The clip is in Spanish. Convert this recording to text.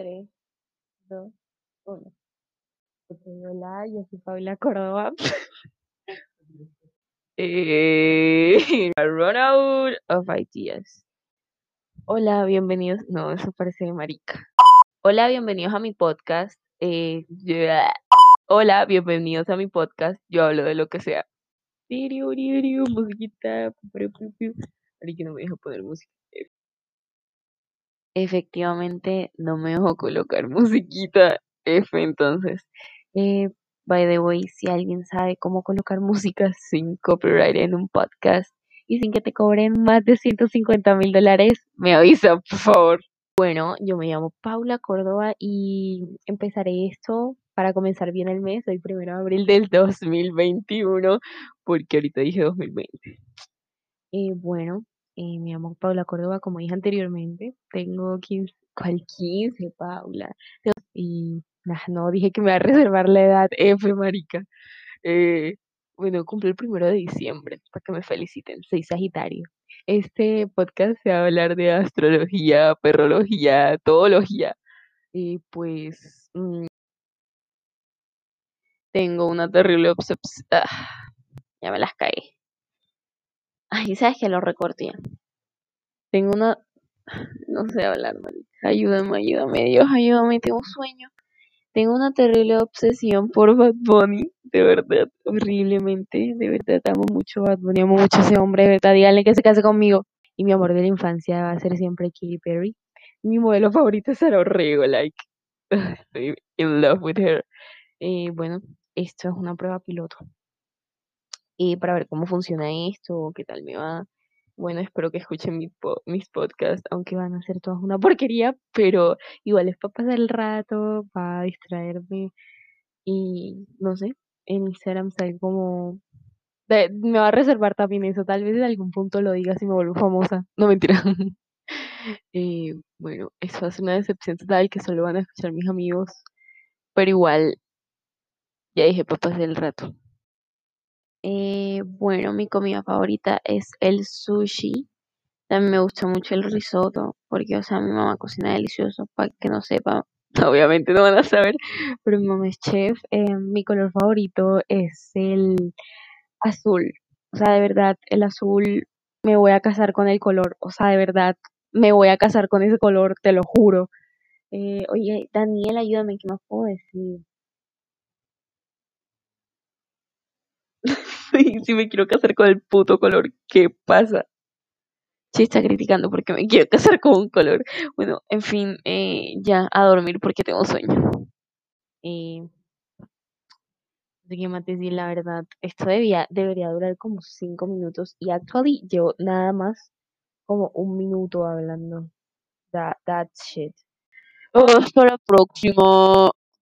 3, 2, 1. hola, yo soy Paula Córdoba. eh, run out of ideas. Hola, bienvenidos. No, eso parece de marica. Hola, bienvenidos a mi podcast. Eh. Hola, bienvenidos a mi podcast. Yo hablo de lo que sea. Musiquita. Ahorita no me deja poner música. Efectivamente, no me dejó colocar musiquita F, entonces. Eh, by the way, si alguien sabe cómo colocar música sin copyright en un podcast y sin que te cobren más de 150 mil dólares, me avisa, por favor. Bueno, yo me llamo Paula Córdoba y empezaré esto para comenzar bien el mes, el primero de abril del 2021, porque ahorita dije 2020. Eh, bueno, eh, me llamo Paula Córdoba, como dije anteriormente. Tengo 15, ¿cuál 15, Paula? Y no, dije que me va a reservar la edad F, marica. Eh, bueno, cumple el primero de diciembre, para que me feliciten. Soy Sagitario. Este podcast se va a hablar de astrología, perrología, todología. Y pues mm, tengo una terrible obsesión. Ah, ya me las caí. Ay, ¿sabes que lo recorté? Tengo una... No sé hablar, marica. Ayúdame, ayúdame, Dios, ayúdame, tengo sueño. Tengo una terrible obsesión por Bad Bunny, de verdad, horriblemente, de verdad amo mucho a Bad Bunny, amo mucho a ese hombre, de verdad, díganle que se case conmigo. Y mi amor de la infancia va a ser siempre Katy Perry. Mi modelo favorito es Sara Orrego, like, estoy in love with her. Eh, bueno, esto es una prueba piloto y para ver cómo funciona esto, qué tal me va. Bueno, espero que escuchen mis podcasts, aunque van a ser todas una porquería, pero igual es para pasar el rato, para distraerme. Y no sé, en Instagram sale como. me va a reservar también eso, tal vez en algún punto lo diga si me vuelvo famosa. No mentira. eh, bueno, eso hace una decepción total que solo van a escuchar mis amigos, pero igual, ya dije para pasar el rato. Eh, bueno, mi comida favorita es el sushi. También me gusta mucho el risotto, porque, o sea, mi mamá cocina delicioso, para que no sepa, obviamente no van a saber, pero mi mamá es chef. Eh, mi color favorito es el azul. O sea, de verdad, el azul, me voy a casar con el color. O sea, de verdad, me voy a casar con ese color, te lo juro. Eh, oye, Daniel, ayúdame, ¿qué más puedo decir? si me quiero casar con el puto color, ¿qué pasa? Si está criticando porque me quiero casar con un color. Bueno, en fin, eh, ya a dormir porque tengo sueño. Eh, qué más decir la verdad. Esto debía, debería durar como cinco minutos y actually llevo nada más como un minuto hablando. That, that shit. Hasta la próxima.